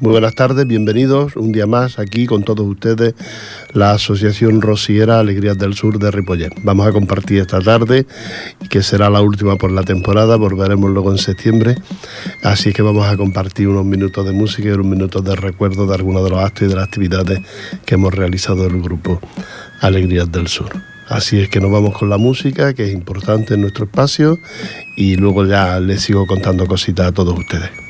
Muy buenas tardes, bienvenidos un día más aquí con todos ustedes, la Asociación Rociera Alegrías del Sur de Ripollet. Vamos a compartir esta tarde, que será la última por la temporada, volveremos luego en septiembre, así que vamos a compartir unos minutos de música y unos minutos de recuerdo de algunos de los actos y de las actividades que hemos realizado el grupo Alegrías del Sur. Así es que nos vamos con la música, que es importante en nuestro espacio, y luego ya les sigo contando cositas a todos ustedes.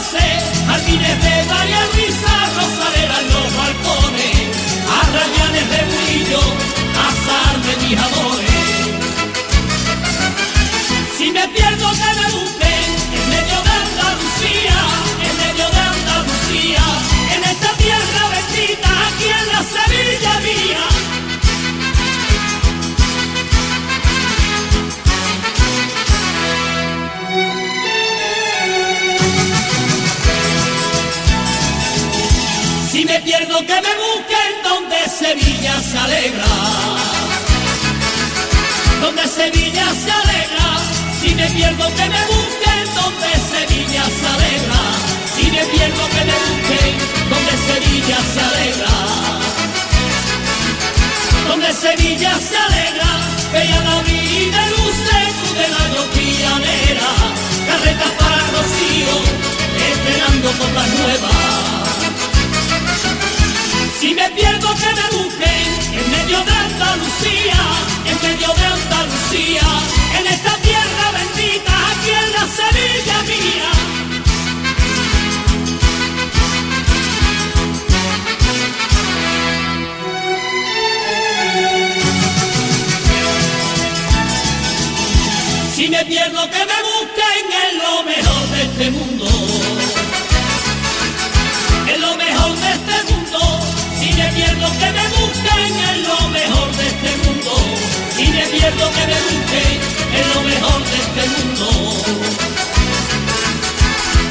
Florece, jardines de María Luisa, rosaderas en los balcones, arrayanes de brillo, azar de mis amores. Si me pierdo que me que me busquen donde Sevilla se alegra, donde Sevilla se alegra. Si me pierdo que me busquen donde Sevilla se alegra, si me pierdo que me busquen donde Sevilla se alegra. Donde Sevilla se alegra, bella la vida luce de la que me busquen en lo mejor de este mundo.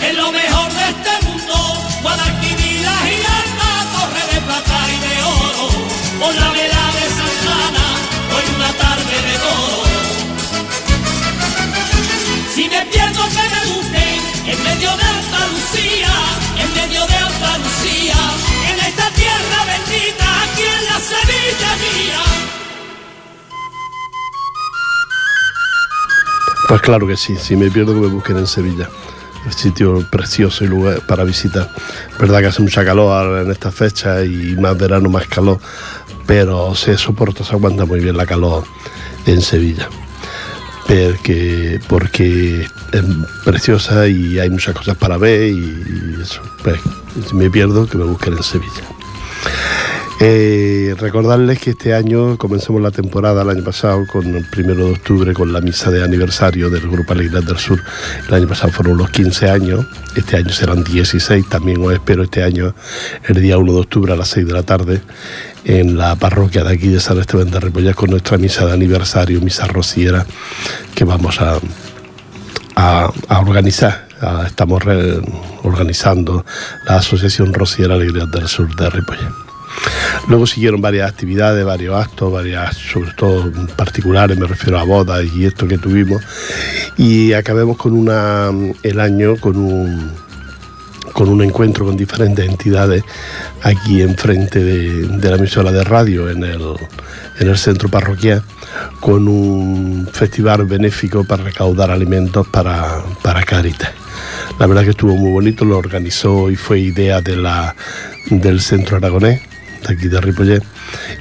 En lo mejor de este mundo. Guadalquivir, la giralda, torre de plata y de oro. Por la vela de Santana, hoy una tarde de toro. Si me pierdo que me busquen en medio de Andalucía, Pues claro que sí, si me pierdo que me busquen en Sevilla. El sitio precioso y lugar para visitar. Verdad que hace mucha calor en esta fecha y más verano, más calor, pero se soporta, se aguanta muy bien la calor en Sevilla. Porque, porque es preciosa y hay muchas cosas para ver y eso. Pues, si me pierdo, que me busquen en Sevilla. Eh, recordarles que este año comenzamos la temporada el año pasado con el primero de octubre con la misa de aniversario del Grupo Alegría del Sur. El año pasado fueron los 15 años, este año serán 16, también os espero este año el día 1 de octubre a las 6 de la tarde en la parroquia de aquí de San Esteban de Repollas con nuestra misa de aniversario, misa rociera, que vamos a, organizar. A, estamos organizando la Asociación Rociera Alegría del Sur de Ripollas. Luego siguieron varias actividades, varios actos, varias, sobre todo particulares, me refiero a bodas y esto que tuvimos. Y acabemos con una, el año con un, encuentro con diferentes entidades aquí enfrente de, la emisora de radio en el, en el centro parroquial con un festival benéfico para recaudar alimentos para, para Caritas. La verdad que estuvo muy bonito, lo organizó y fue idea del Centro Aragonés, de aquí de Ripollet,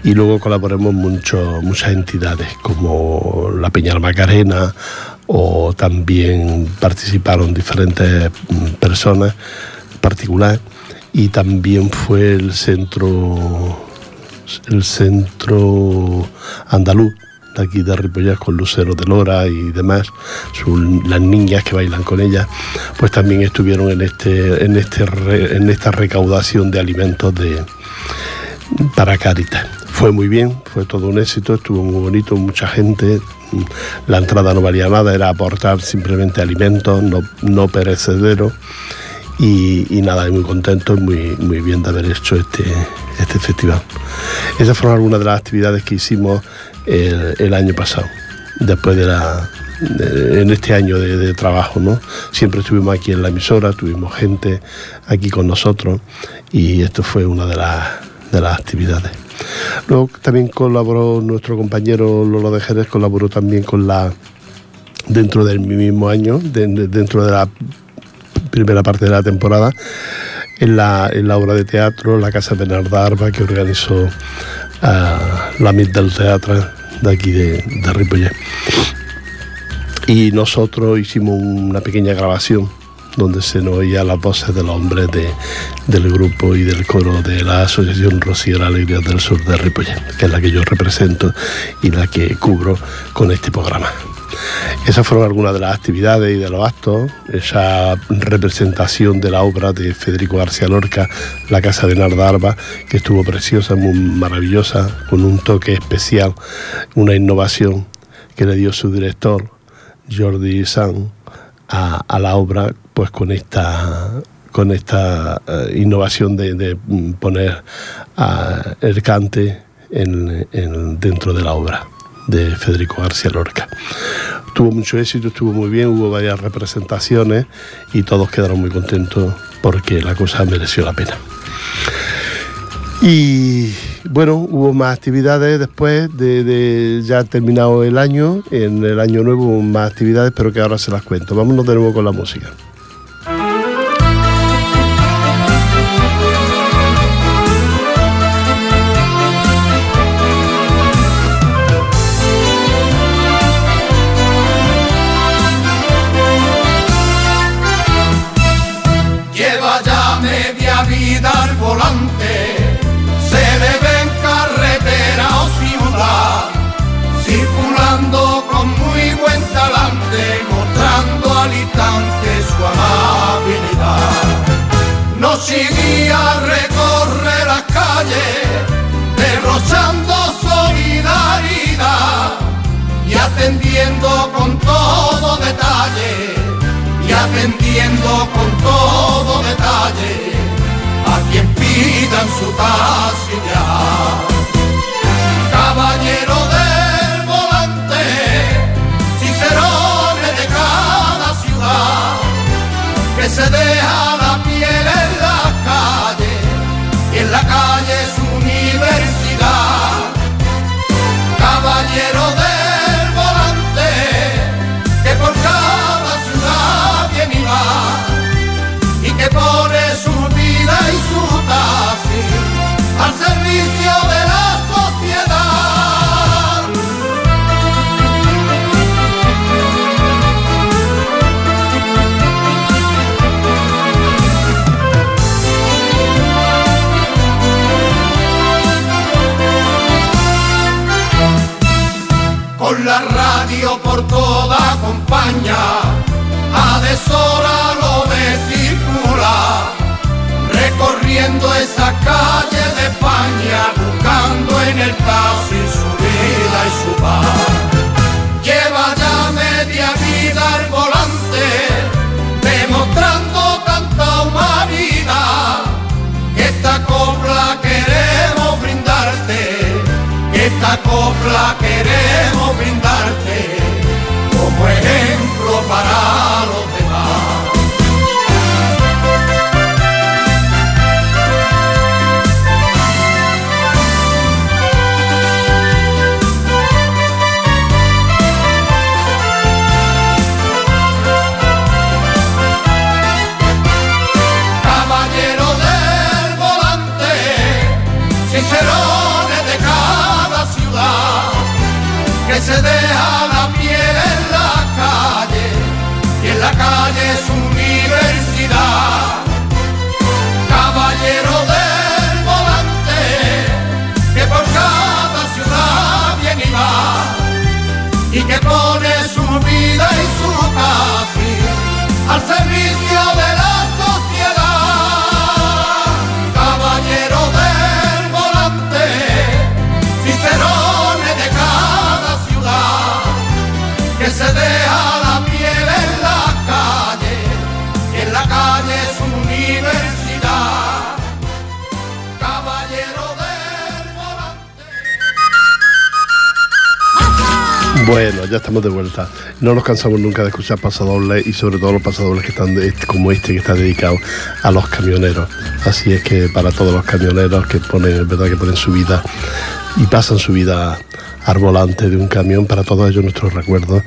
y luego colaboramos mucho, muchas entidades como la Peña Macarena o también participaron diferentes mm, personas particulares y también fue el centro el centro andaluz de aquí de Ripollas con Lucero de Lora y demás, las niñas que bailan con ella, pues también estuvieron en este, en este en esta recaudación de alimentos de para Caritas. Fue muy bien, fue todo un éxito, estuvo muy bonito, mucha gente. La entrada no valía nada, era aportar simplemente alimentos, no, no perecederos. Y, nada, muy contento y muy, muy bien de haber hecho este, este festival. Esas fueron algunas de las actividades que hicimos el, año pasado, después de la, en este año de, trabajo, ¿no? Siempre estuvimos aquí en la emisora, tuvimos gente aquí con nosotros y esto fue una de las, de las actividades. Luego también colaboró nuestro compañero Lolo de Jerez, colaboró también con la, dentro del mismo año, dentro de la primera parte de la temporada, en la, en la obra de teatro La Casa de Nardarba que organizó uh, la MIT del Teatro de aquí de, de. Y nosotros hicimos una pequeña grabación donde se nos oía las voces de los hombres de, del grupo y del coro de la Asociación Rociera Alegría del Sur de Ripollet, que es la que yo represento y la que cubro con este programa. Esas fueron algunas de las actividades y de los actos. Esa representación de la obra de Federico García Lorca, La Casa de Nardarba, que estuvo preciosa, muy maravillosa, con un toque especial, una innovación que le dio su director, Jordi San, a, la obra, pues con esta con esta eh, innovación de, poner el cante dentro de la obra de Federico García Lorca. Tuvo mucho éxito, estuvo muy bien, hubo varias representaciones y todos quedaron muy contentos porque la cosa mereció la pena. Y bueno, hubo más actividades después de, de, ya terminado el año. En el año nuevo más actividades, pero que ahora se las cuento. Vámonos de nuevo con la música. Seguía recorrer las calles, derrochando solidaridad y atendiendo con todo detalle, y atendiendo con todo detalle a quien pidan su casilla. Caballero del volante, cicerone de cada ciudad, que se deja compañía, a deshora lo circula, recorriendo esa calle de España, buscando en el taxi su vida y su paz. Lleva ya media vida al volante, demostrando tanta humanidad, esta copla queremos esta copla queremos brindarte como ejemplo Caballero del volante, sincerones de cada ciudad, que se piel en la calle y la calle su universidad. Caballero del volante, que por cada ciudad viene y va y que pone su vida y su casi al servicio de la sociedad. Caballero del volante, cicerones de cada ciudad, que se deja la Bueno, ya estamos de vuelta. No nos cansamos nunca de escuchar pasadobles y sobre todo los pasadobles que están de- como este que está dedicado a los camioneros. Así es que para todos los camioneros que ponen, es verdad que ponen su vida y pasan su vida al volante de un camión, para todos ellos nuestros recuerdos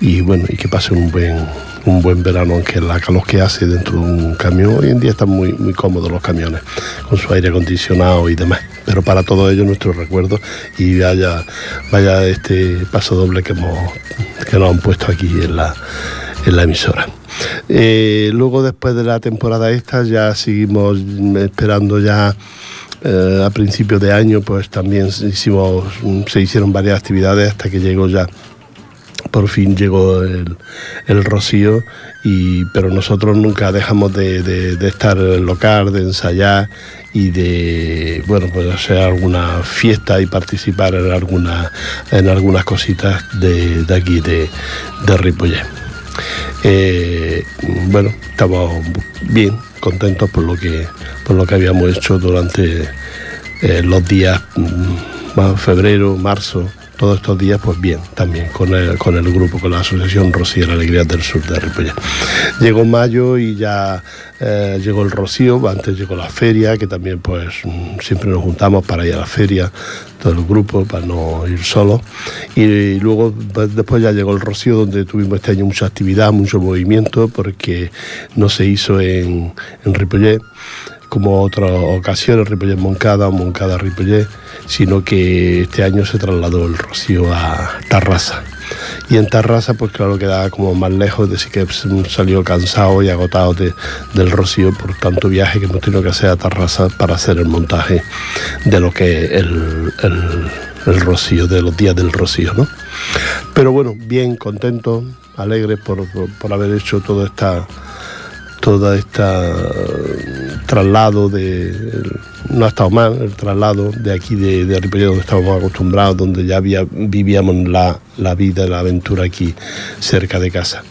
y bueno, y que pasen un buen un buen verano, aunque la calor que hace dentro de un camión, hoy en día están muy, muy cómodos los camiones, con su aire acondicionado y demás. Pero para todos ellos nuestros recuerdos y vaya, vaya este paso doble que hemos que nos han puesto aquí en la, en la emisora. Eh, luego después de la temporada esta ya seguimos esperando ya eh, a principios de año pues también hicimos se hicieron varias actividades hasta que llegó ya por fin llegó el, rocío, y, pero nosotros nunca dejamos de, estar en el local, de ensayar y de bueno pues hacer alguna fiesta y participar en alguna, en algunas cositas de, aquí de, de. Eh, bueno, estamos bien, contentos por lo que por lo que habíamos hecho durante eh, los días mm, febrero, marzo, todos estos días, pues bien, también con el, con el grupo, con la asociación Rocío Alegría del Sur de Ripollet. Llegó mayo y ya eh, llegó el Rocío, antes llegó la feria, que también pues siempre nos juntamos para ir a la feria, todo el grupo, para no ir solos. Y, luego pues, después ya llegó el Rocío, donde tuvimos este año mucha actividad, mucho movimiento, porque no se hizo en, en como otras ocasiones, Ripollet Moncada o Moncada Ripollet, sino que este año se trasladó el Rocío a Tarrasa. Y en Tarrasa, pues claro, quedaba como más lejos, decir que salió cansado y agotado de- del Rocío por tanto viaje que hemos tenido que hacer a Tarrasa para hacer el montaje de lo que es el, el- el Rocío, de los días del Rocío, ¿no? Pero bueno, bien, contento, alegre por, por- por haber hecho toda esta toda esta eh, traslado de no ha estado mal el traslado de aquí de, de donde estábamos acostumbrados donde ya vivíamos la, la vida la aventura aquí cerca de casa.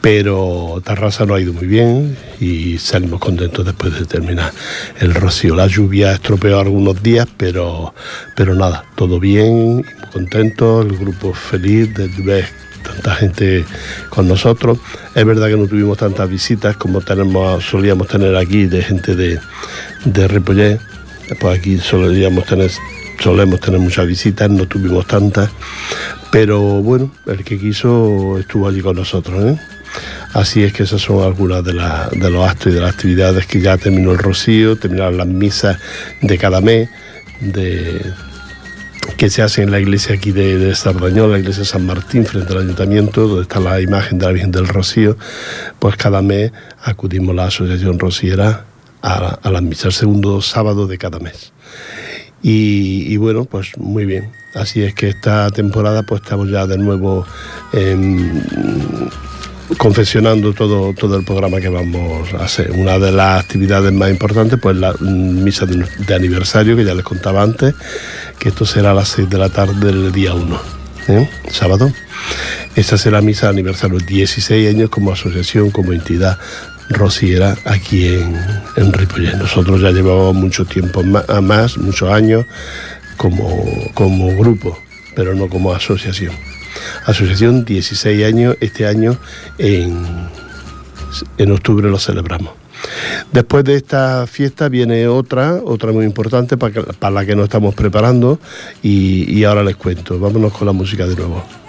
Pero Tarrasa no ha ido muy bien y salimos contentos después de terminar el rocío. La lluvia estropeó algunos días pero pero nada todo bien contentos el grupo feliz de ver tanta gente con nosotros. Es verdad que no tuvimos tantas visitas como tenemos, solíamos tener aquí de gente de, de. Pues aquí solíamos tener, solemos tener muchas visitas, no tuvimos tantas. Pero bueno, el que quiso estuvo allí con nosotros. ¿eh? Así es que esas son algunas de, de los actos y de las actividades que ya terminó el rocío, terminaron las misas de cada mes, de, que se hace en la iglesia aquí de, de la iglesia de San Martín, frente al ayuntamiento, donde está la imagen de la Virgen del Rocío, pues cada mes acudimos la Asociación Rociera a, a las segundo sábado de cada mes. Y, y bueno, pues muy bien. Así es que esta temporada pues estamos ya de nuevo em, confeccionando todo, todo el programa que vamos a hacer. Una de las actividades más importantes, pues la misa de, aniversario, que ya les contaba antes, que esto será a las 6 de la tarde del día 1, ¿eh? sábado. Esta será misa de aniversario, 16 años como asociación, como entidad rociera aquí en, en Ripollet. Nosotros ya llevamos mucho tiempo a más, muchos años, como, como grupo, pero no como asociación. Asociación 16 años, este año en, en octubre lo celebramos. Después de esta fiesta viene otra, otra muy importante para, para la que nos estamos preparando y, y ahora les cuento. Vámonos con la música de nuevo.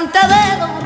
Cante de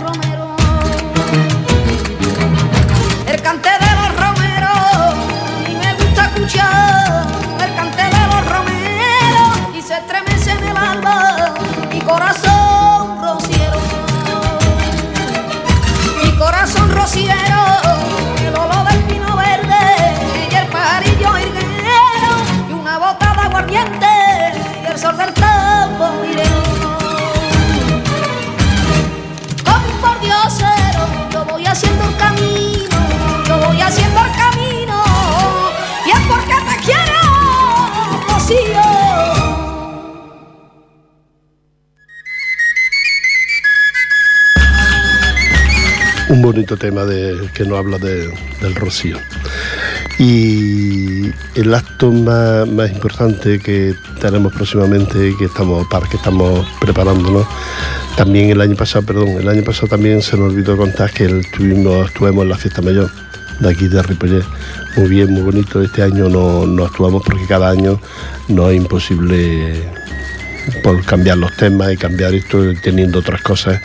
bonito tema de, que nos habla de- del rocío. Y el acto más, más importante que tenemos próximamente, que estamos, para que estamos preparándonos, también el año pasado, perdón, el año pasado también se nos olvidó contar que el- estuvimos, estuvimos en la fiesta mayor de aquí de Ripollet. Muy bien, muy bonito. Este año no, no actuamos porque cada año no es imposible por cambiar los temas y cambiar esto teniendo otras cosas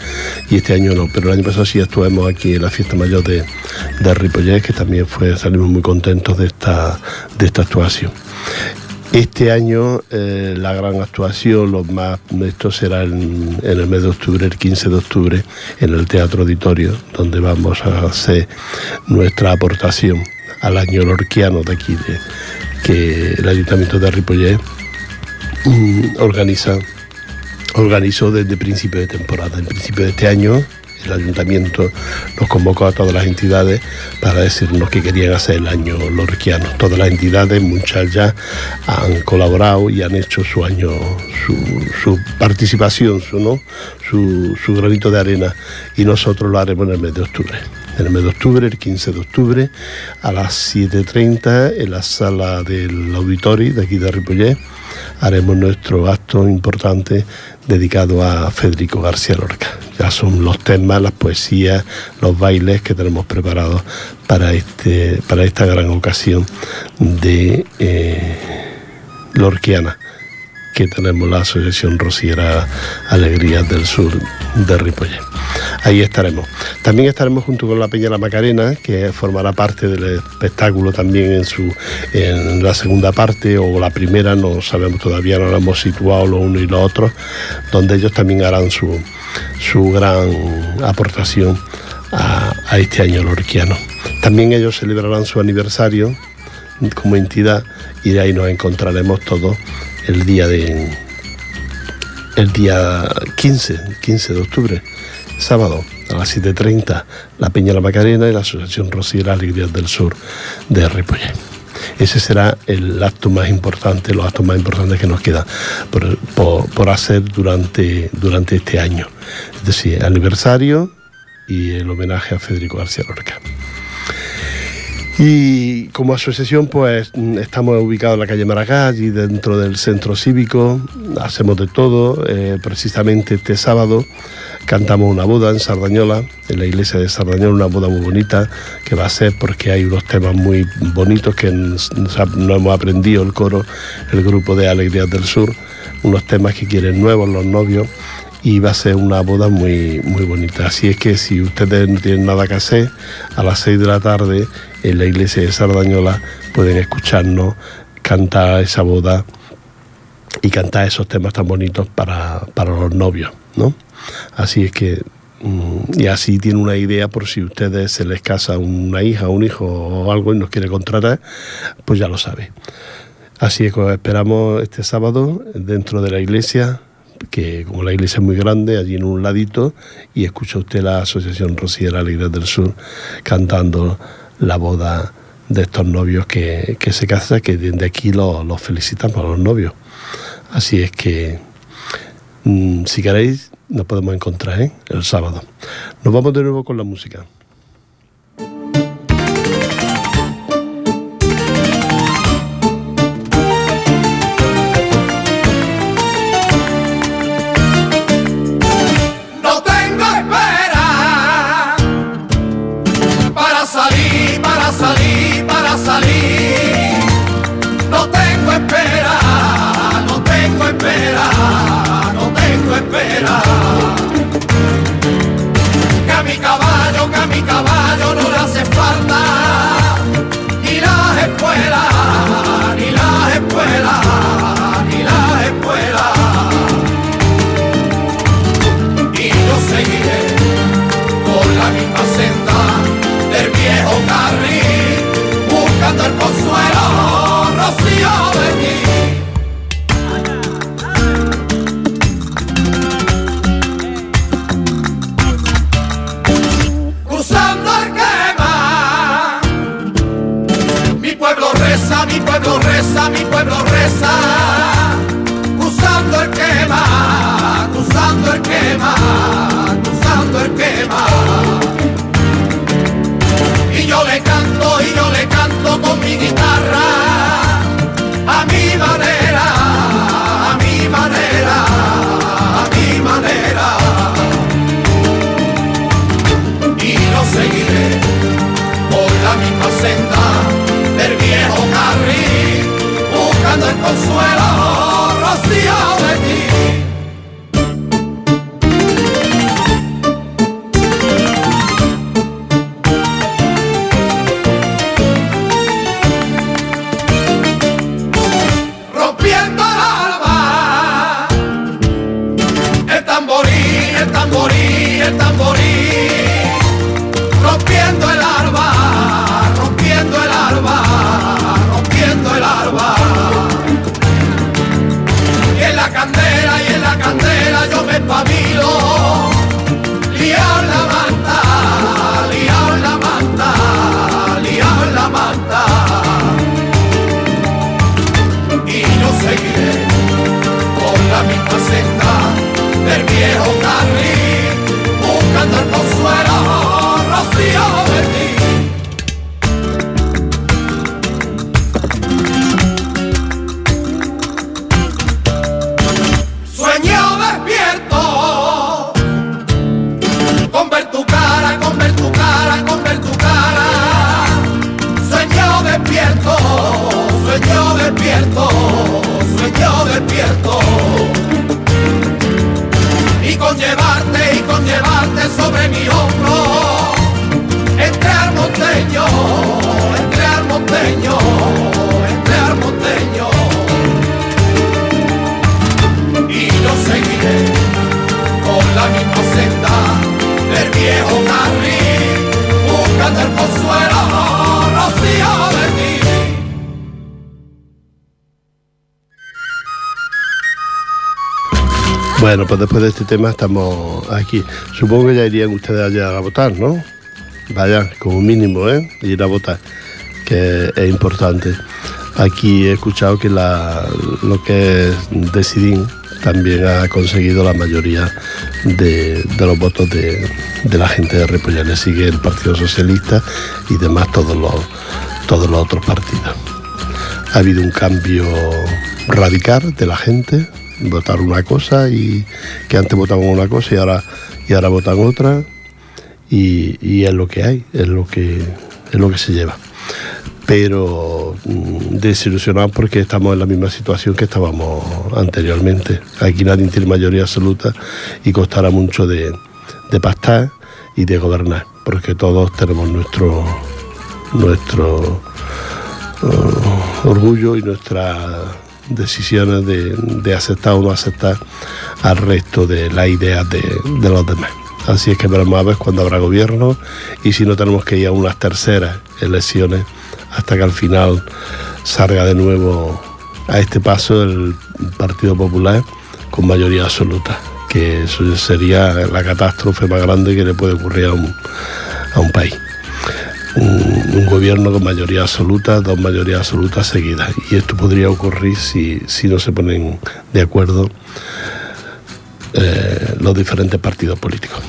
y este año no, pero el año pasado sí estuvimos aquí en la fiesta mayor de, de Ripollet que también fue, salimos muy contentos de esta, de esta actuación. Este año eh, la gran actuación, lo más, esto será en, el mes de octubre, el 15 de octubre, en el Teatro Auditorio, donde vamos a hacer nuestra aportación al año lorquiano de aquí, que el Ayuntamiento de Ripollet organiza, organizó desde principio de temporada. En principio de este año el ayuntamiento nos convocó a todas las entidades para decirnos que querían hacer el año lorquiano. Todas las entidades, muchas ya han colaborado y han hecho su año, su, participación, su, ¿no? su, su granito de arena y nosotros lo haremos en el mes de octubre en el mes de octubre, el 15 de octubre, a las 7.30 en la sala del auditorio de aquí de Ripollet, haremos nuestro acto importante dedicado a Federico García Lorca. Ya son los temas, las poesías, los bailes que tenemos preparados para, este, para esta gran ocasión de eh, Lorquiana que tenemos la Asociación Rociera Alegrías del Sur de Ripollet. Ahí estaremos. También estaremos junto con la Peña La Macarena, que formará parte del espectáculo también en, su, en la segunda parte o la primera, no sabemos todavía, no lo hemos situado lo uno y lo otro, donde ellos también harán su, su gran aportación a, este año lorquiano. También ellos celebrarán su aniversario como entidad y de ahí nos encontraremos todos el día de el día 15, 15 de octubre, sábado a las 7.30, la Peña La Macarena y la Asociación Rociera Alegrías del Sur de Ripollet. Ese será el acto más importante, los actos más importantes que nos quedan por, hacer durante, durante este año. Es decir, aniversario y el homenaje a Federico García Lorca. Y como asociación, pues estamos ubicados en la calle Maragall y dentro del centro cívico. Hacemos de todo. Eh, precisamente este sábado cantamos una boda en Sardañola, en la iglesia de Sardañola, una boda muy bonita que va a ser porque hay unos temas muy bonitos que nos, hemos aprendido el coro, el grupo de Alegrías del Sur, unos temas que quieren nuevos los novios y va a ser una boda muy, muy bonita. Así es que si ustedes no tienen nada que hacer, a las 6 de la tarde en la iglesia de Sardañola pueden escucharnos cantar esa boda y cantar esos temas tan bonitos para, los novios, ¿no? Así es que mm, y así tiene una idea por si ustedes se les casa una hija, un hijo o algo y nos quiere contratar, pues ya lo sabe. Así es que esperamos este sábado dentro de la iglesia que como la iglesia es muy grande, allí en un ladito, y escucha usted la Asociación Rociera Alegría del Sur cantando la boda de estos novios que, se casan, que desde aquí los, los felicitamos a los novios. Así es que, mm, si queréis, nos podemos encontrar ¿eh? el sábado. Nos vamos de nuevo con la música. buscando el consuelo. Bueno, pues después de este tema estamos aquí. Supongo que ya irían ustedes allá a votar, ¿no? Vaya, como mínimo, ¿eh? Ir a votar, que es importante. Aquí he escuchado que lo que es Decidín también ha conseguido la mayoría de, los votos de, la gente de Ripollet. Le sigue el Partido Socialista y demás todos los otros partidos. Ha habido un cambio radical de la gente, votar una cosa y que antes votaban una cosa y ahora, y ahora votan otra y, y es lo que hay, es lo que, es lo que se lleva. Pero mm, desilusionados porque estamos en la misma situación que estábamos anteriormente. Aquí nadie tiene mayoría absoluta y costará mucho de, de pactar y de gobernar, porque todos tenemos nuestro, nuestro eh, orgullo y nuestras decisiones de, de aceptar o no aceptar al resto de las ideas de, los demás. Así es que veremos a ver cuándo habrá gobierno y si no tenemos que ir a unas terceras elecciones hasta que al final salga de nuevo a este paso el Partido Popular con mayoría absoluta, que eso sería la catástrofe más grande que le puede ocurrir a un país un, gobierno con mayoría absoluta, dos mayorías absolutas seguidas. Y esto podría ocurrir si, si no se ponen de acuerdo eh, los diferentes partidos políticos.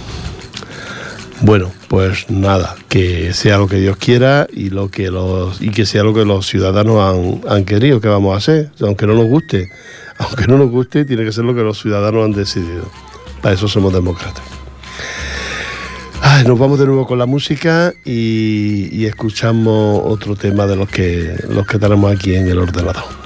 Bueno, pues nada, que sea lo que Dios quiera y lo que los y que sea lo que los ciudadanos han querido que vamos a hacer, aunque no nos guste, aunque no nos guste, tiene que ser lo que los ciudadanos han decidido. Para eso somos demócratas. Nos vamos de nuevo con la música y, y escuchamos otro tema de los que, los que tenemos aquí en el ordenador.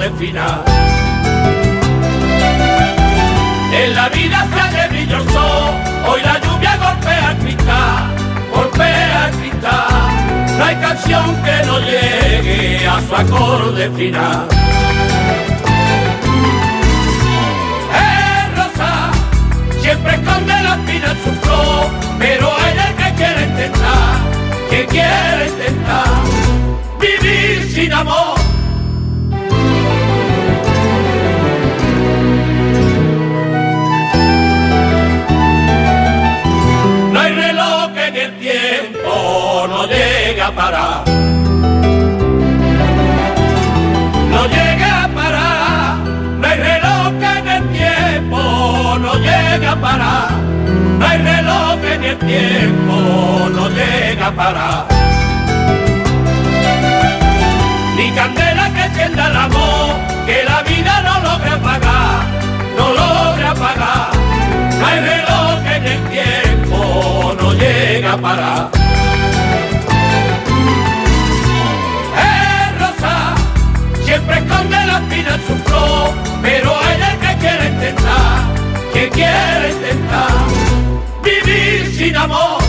Acorde final. En la vida se hace brillo el sol, hoy la lluvia golpea el cristal, golpea el cristal. No hay canción que no llegue a su acorde final. Es rosa, siempre esconde la espina en su flor, pero no llega a parar. No llega a parar. No hay reloj en el tiempo no llega a parar. No hay reloj en el tiempo no llega a parar. Ni candela que encienda el amor, que la vida no logra apagar, no logra apagar. No hay reloj en el tiempo a parar. Esconde la espina en su flor, pero hay el que quiere intentar, que quiere intentar vivir sin amor.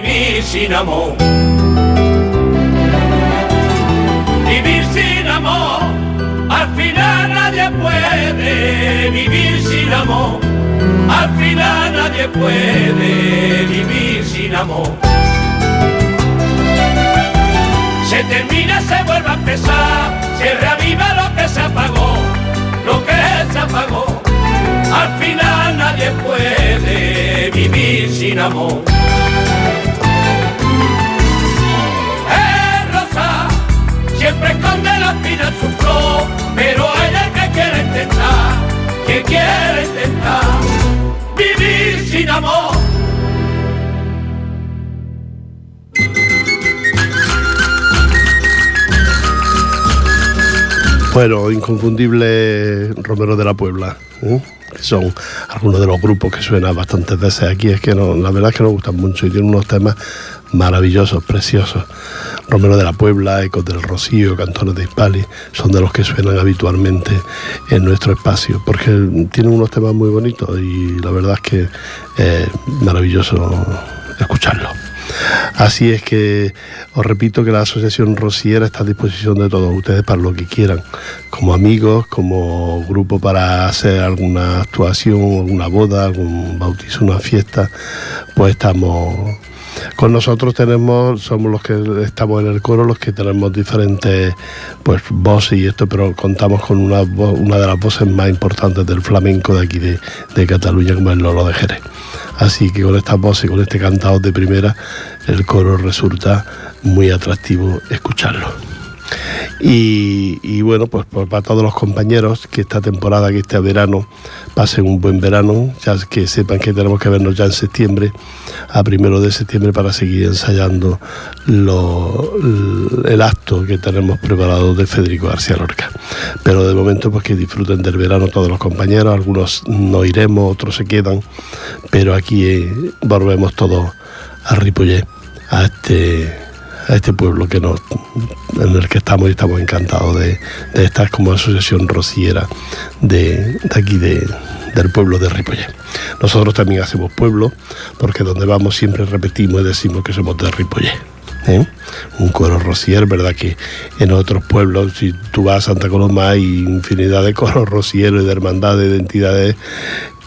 Vivir sin amor. Vivir sin amor. Al final nadie puede vivir sin amor. Al final nadie puede vivir sin amor. Se termina, se vuelve a empezar, se reaviva lo que se apagó, lo que se apagó. Al final nadie puede vivir sin amor. Que quiere intentar vivir sin amor. Bueno, inconfundible Romero de la Puebla, ¿eh? que son algunos de los grupos que suenan bastantes veces aquí. Es que no, la verdad es que nos gustan mucho y tienen unos temas maravillosos, preciosos. Romero de la Puebla, Ecos del Rocío, Cantones de Hispali, son de los que suenan habitualmente en nuestro espacio, porque tienen unos temas muy bonitos y la verdad es que es maravilloso escucharlos. Así es que os repito que la Asociación Rosiera está a disposición de todos ustedes para lo que quieran, como amigos, como grupo para hacer alguna actuación, alguna boda, algún bautizo, una fiesta, pues estamos con nosotros tenemos, somos los que estamos en el coro, los que tenemos diferentes pues voces y esto, pero contamos con una, de las voces más importantes del flamenco de aquí de, Cataluña, como es Lolo de Jerez. Así que con estas voces y con este cantado de primera, el coro resulta muy atractivo escucharlo. Y, bueno, pues, pues para todos los compañeros que esta temporada, que este verano, pasen un buen verano, ya que sepan que tenemos que vernos ya en septiembre, a primero de septiembre, para seguir ensayando el acto que tenemos preparado de Federico García Lorca. Pero de momento, pues que disfruten del verano todos los compañeros, algunos no iremos, otros se quedan, pero aquí eh, volvemos todos a Ripollet, a este a este pueblo que nos, en el que estamos y estamos encantados de, de estar como asociación rociera de, de aquí de, del pueblo de Ripollet. Nosotros también hacemos pueblo porque donde vamos siempre repetimos y decimos que somos de Ripollet. ¿eh? Un coro rocier, ¿verdad? Que en otros pueblos, si tú vas a Santa Coloma, hay infinidad de coros rocieros y de hermandades, de entidades,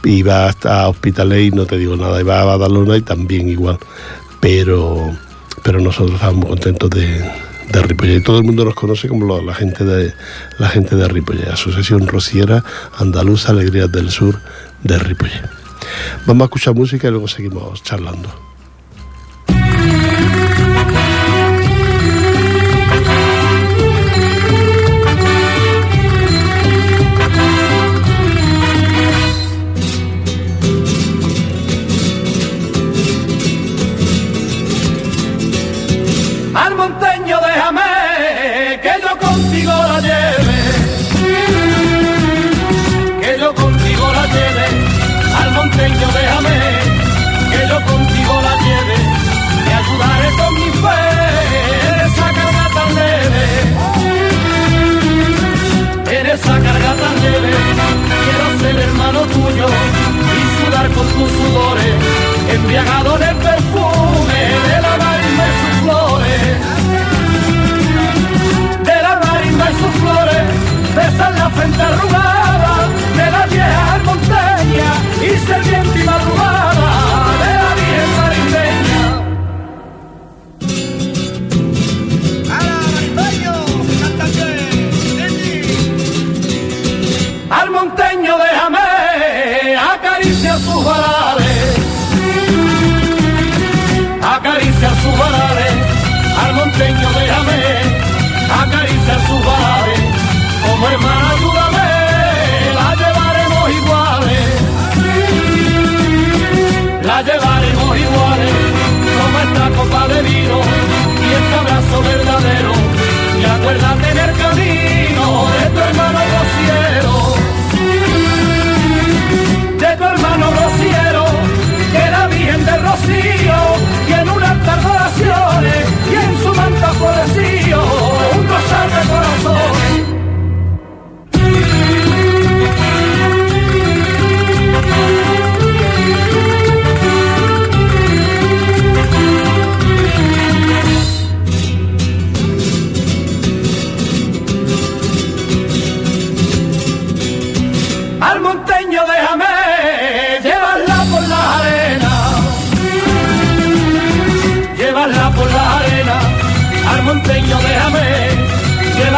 y vas a Hospitalet y no te digo nada, y vas a Badalona y también igual. Pero pero nosotros estamos muy contentos de, de Ripollet. Todo el mundo nos conoce como la gente de la gente de Ripollet, Asociación Rociera Andaluza Alegrías del Sur de Ripollet. Vamos a escuchar música y luego seguimos charlando. Con tus sudores, embriagado del perfume de la marimba y sus flores. De la marimba y sus flores, besar la frente arrugada Como hermana, ayúdame, la llevaremos iguales. La llevaremos iguales, como esta copa de vino y este abrazo verde.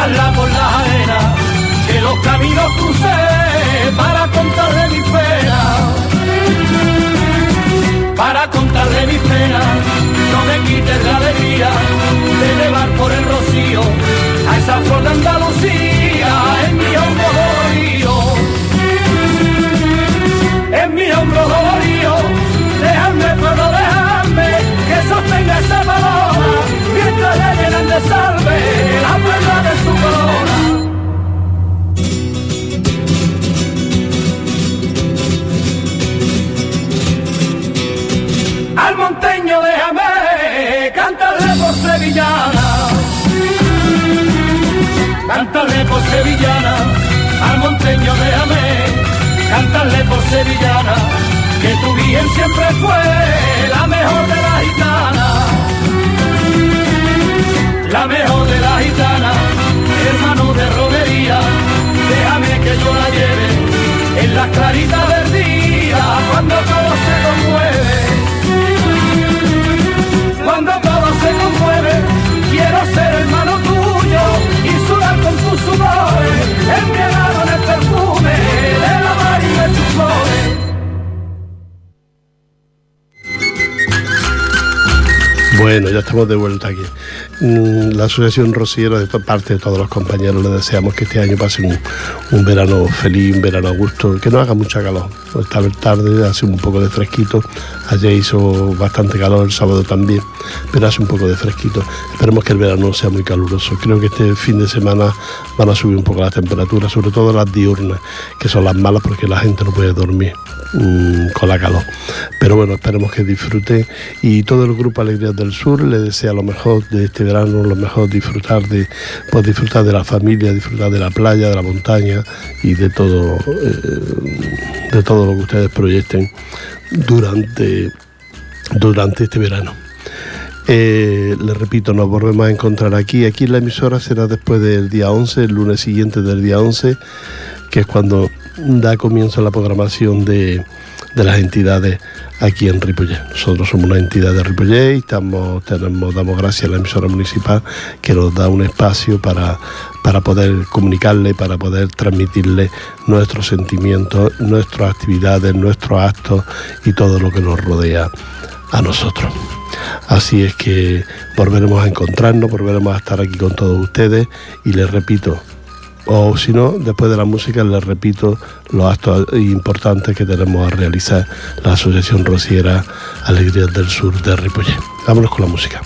Llevarla por la arena, que los caminos crucé para contarle mis penas, para contarle mis penas, no me quites la alegría de llevar por el rocío a esa flor de Andalucía en mi hombro dolorido en mi hombro dolorido. Déjame, pero déjame que sostenga esa palabra mientras le llenan de salve la perla sevillana, cantarle por sevillana, al monteño déjame cantarle por sevillana, que tu bien siempre fue la mejor de la gitana, la mejor de la gitana, hermano de romería, déjame que yo la lleve en las claritas del día, cuando todo se conmueve, cuando todo se conmueve, quiero ser hermano tuyo y sudar con tus Bueno, ya estamos de vuelta aquí. Mm, La Asociación Rociera, de parte de todos los compañeros, le deseamos que este año pase un, verano feliz, un verano a gusto, que no haga mucha calor. Esta tarde hace un poco de fresquito, ayer hizo bastante calor, el sábado también, pero hace un poco de fresquito. Esperemos que el verano no sea muy caluroso. Creo que este fin de semana van a subir un poco las temperaturas, sobre todo las diurnas, que son las malas porque la gente no puede dormir mm, con la calor. Pero bueno, esperemos que disfrute y todo el grupo Alegrías del Sur le desea lo mejor de este verano, lo mejor disfrutar de pues disfrutar de la familia, disfrutar de la playa, de la montaña y de todo eh, de todo lo que ustedes proyecten durante durante este verano. Eh, les repito, nos volvemos a encontrar aquí. Aquí en la emisora será después del día 11, el lunes siguiente del día 11, que es cuando da comienzo la programación de, de las entidades aquí en Ripollet. Nosotros somos una entidad de Ripollet y tenemos, damos gracias a la emisora municipal que nos da un espacio para, para poder comunicarle, para poder transmitirle nuestros sentimientos, nuestras actividades, nuestros actos y todo lo que nos rodea a nosotros. Así es que volveremos a encontrarnos, volveremos a estar aquí con todos ustedes y les repito, o si no, después de la música les repito los actos importantes que tenemos a realizar la Asociación Rociera Alegrías del Sur de Ripollet. Vámonos con la música.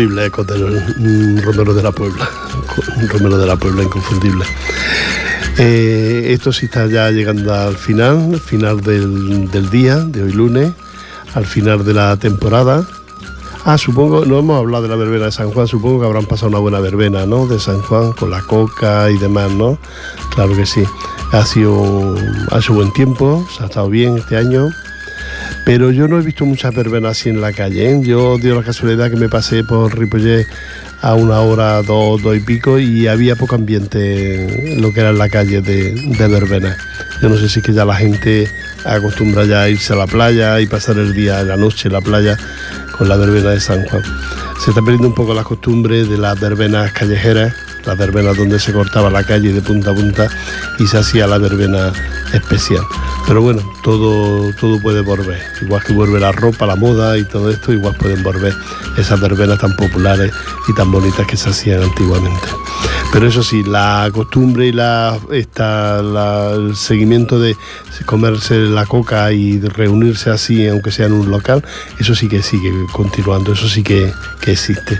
Inconfundible eco del Romero de la Puebla. Romero de la Puebla, inconfundible. Eh, esto sí está ya llegando al final, final del, del día, de hoy lunes, al final de la temporada. Ah, supongo, no hemos hablado de la verbena de San Juan, supongo que habrán pasado una buena verbena, ¿no? De San Juan, con la coca y demás, ¿no? Claro que sí. Ha sido, ha sido buen tiempo, se ha estado bien este año. Pero yo no he visto muchas verbenas así en la calle. ¿eh? Yo dio la casualidad que me pasé por Ripollet a una hora, dos, dos y pico, y había poco ambiente en lo que era en la calle de, de verbena. Yo no sé si es que ya la gente acostumbra ya a irse a la playa y pasar el día, la noche en la playa con la verbena de San Juan. Se está perdiendo un poco la costumbre de las verbenas callejeras, las verbenas donde se cortaba la calle de punta a punta y se hacía la verbena especial. Pero bueno, todo, todo puede volver. Igual que vuelve la ropa, la moda y todo esto, igual pueden volver esas verbenas tan populares y tan bonitas que se hacían antiguamente. Pero eso sí, la costumbre y la, esta, el seguimiento de comerse la coca y reunirse así, aunque sea en un local, eso sí que sigue continuando, eso sí que, que existe.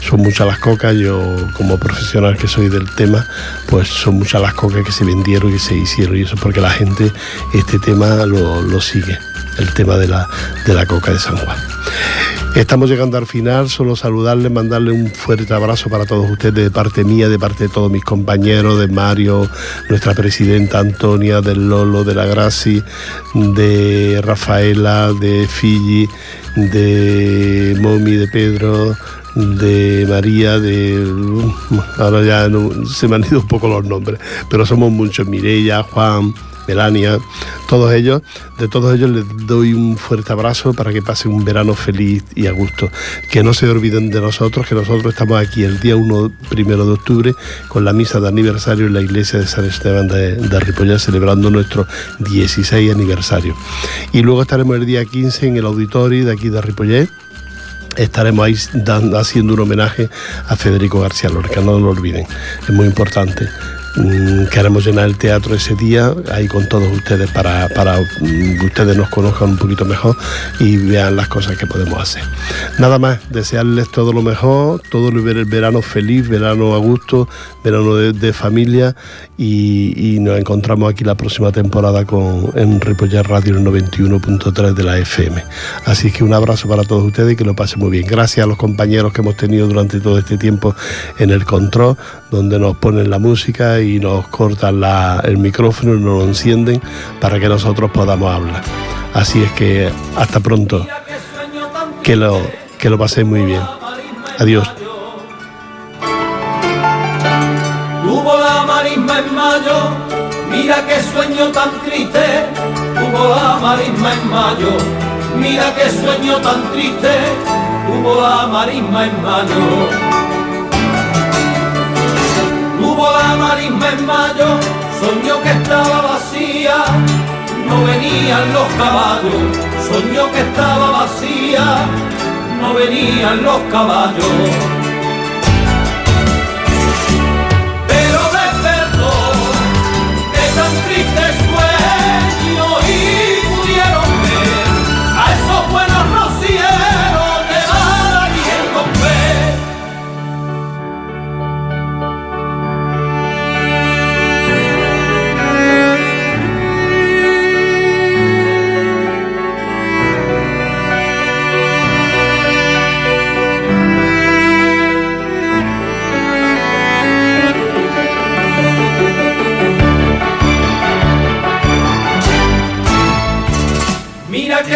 Son muchas las cocas, yo como profesional que soy del tema, pues son muchas las cocas que se vendieron y se hicieron, y eso es porque la gente este tema lo, lo sigue, el tema de la, de la coca de San Juan. Estamos llegando al final, solo saludarles, mandarle un fuerte abrazo para todos ustedes de parte mía, de parte de todos mis compañeros, de Mario, nuestra presidenta Antonia, del Lolo, de la De Rafaela, de Figi, de Momi, de Pedro, de María, de ahora ya se me han ido un poco los nombres, pero somos muchos, Mireia, Juan, Melania, todos ellos, de todos ellos les doy un fuerte abrazo para que pasen un verano feliz y a gusto. Que no se olviden de nosotros, que nosotros estamos aquí el día 1 primero de octubre con la misa de aniversario en la iglesia de San Esteban de, de celebrando nuestro 16 aniversario. Y luego estaremos el día 15 en el auditorio de aquí de Ripollet estaremos ahí haciendo un homenaje a Federico García Lorca, no lo olviden, es muy importante. Mm, Queremos llenar el teatro ese día ahí con todos ustedes para, para mm, que ustedes nos conozcan un poquito mejor y vean las cosas que podemos hacer. Nada más, desearles todo lo mejor, todo el ver- el verano feliz, verano a gusto, verano de, familia y, nos encontramos aquí la próxima temporada con, en Ripollet Radio el 91.3 de la FM. Así que un abrazo para todos ustedes y que lo pasen muy bien. Gracias a los compañeros que hemos tenido durante todo este tiempo en el control, donde nos ponen la música y nos cortan la- el micrófono y nos lo encienden para que nosotros podamos hablar. Así es que hasta pronto. Que lo, que lo paséis muy bien. Adiós. Tuvo la marisma en mayo, mira qué sueño tan triste. Tuvo la marisma en mayo, mira qué sueño tan triste. tuvo la marisma en mayo. La marisma en mayo, soñó que estaba vacía, no venían los caballos, soñó que estaba vacía, no venían los caballos.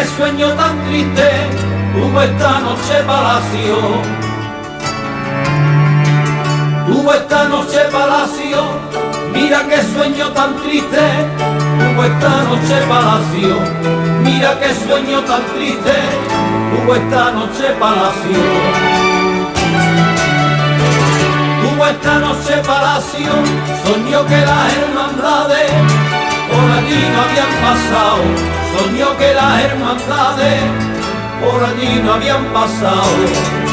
Sueño tan triste tuvo esta noche Palacio. Tuvo esta noche Palacio. Mira qué sueño tan triste tuvo esta noche Palacio. Mira qué sueño tan triste tuvo esta noche Palacio. Tuvo esta noche Palacio, soñó que las hermandades por allí no habían pasado, soñó que las hermandades por allí no habían pasado.